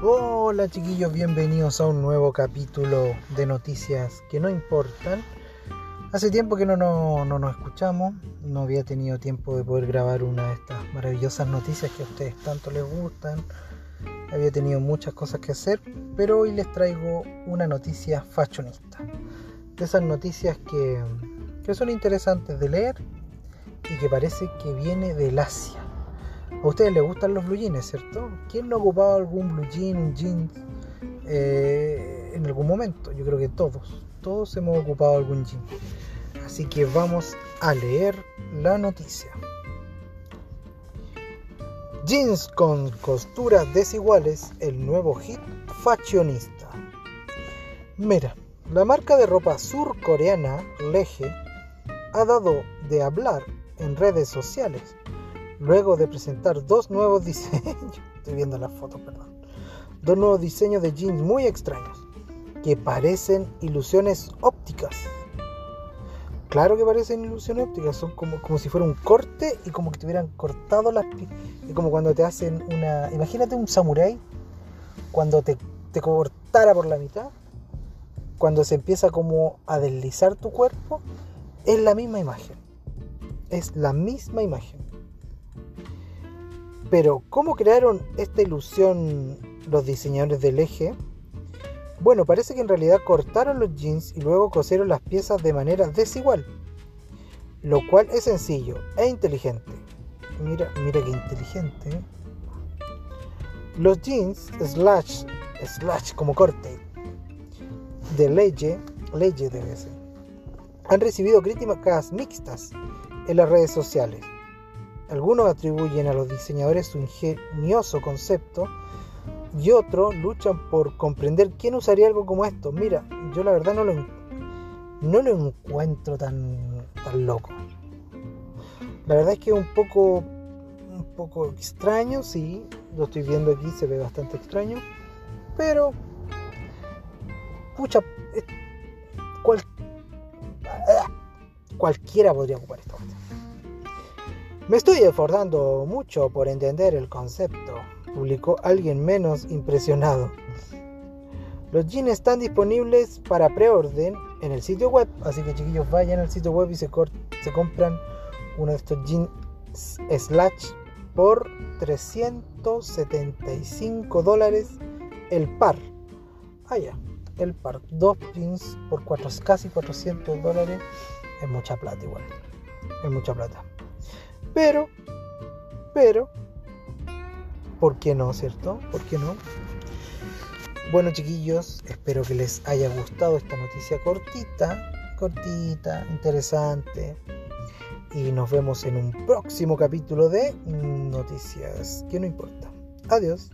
Hola chiquillos, bienvenidos a un nuevo capítulo de noticias que no importan. Hace tiempo que no, no, no, nos escuchamos, no había tenido tiempo de poder grabar una de estas maravillosas noticias que a ustedes tanto les gustan. Había tenido muchas cosas que hacer, pero hoy les traigo una noticia fashionista. De esas noticias que, que son interesantes de leer y que parece que viene del Asia. A ustedes les gustan los blue jeans, ¿cierto? ¿Quién no ha ocupado algún blue jean, un jeans eh, en algún momento? Yo creo que todos, todos hemos ocupado algún jean. Así que vamos a leer la noticia. Jeans con costuras desiguales, el nuevo hit fashionista. Mira, la marca de ropa surcoreana Leje ha dado de hablar en redes sociales luego de presentar dos nuevos diseños, estoy viendo las fotos, perdón, dos nuevos diseños de jeans muy extraños, que parecen ilusiones ópticas. Claro que parecen ilusiones ópticas, son como, como si fuera un corte y como que te hubieran cortado las y como cuando te hacen una. Imagínate un samurái cuando te, te cortara por la mitad, cuando se empieza como a deslizar tu cuerpo, es la misma imagen. Es la misma imagen. Pero, ¿cómo crearon esta ilusión los diseñadores del eje? Bueno, parece que en realidad cortaron los jeans y luego cosieron las piezas de manera desigual, lo cual es sencillo e inteligente. Mira, mira qué inteligente. Los jeans slash, slash como corte de Leye, Leye debe ser, han recibido críticas mixtas en las redes sociales. Algunos atribuyen a los diseñadores su ingenioso concepto y otros luchan por comprender quién usaría algo como esto. Mira, yo la verdad no lo, no lo encuentro tan, tan loco. La verdad es que es un poco, un poco extraño, sí, lo estoy viendo aquí, se ve bastante extraño, pero, pucha, cual, cualquiera podría ocupar esto. Me estoy esforzando mucho por entender el concepto, publicó alguien menos impresionado. Los jeans están disponibles para preorden en el sitio web, así que chiquillos vayan al sitio web y se, compran uno de estos jeans slash por 375 dólares el par. Ah, ya, el par. Dos jeans por casi 400 dólares. Es mucha plata igual. Es mucha plata. Pero, pero, ¿por qué no, cierto? ¿Por qué no? Bueno, chiquillos, espero que les haya gustado esta noticia cortita, cortita, interesante. Y nos vemos en un próximo capítulo de Noticias que no importa. Adiós.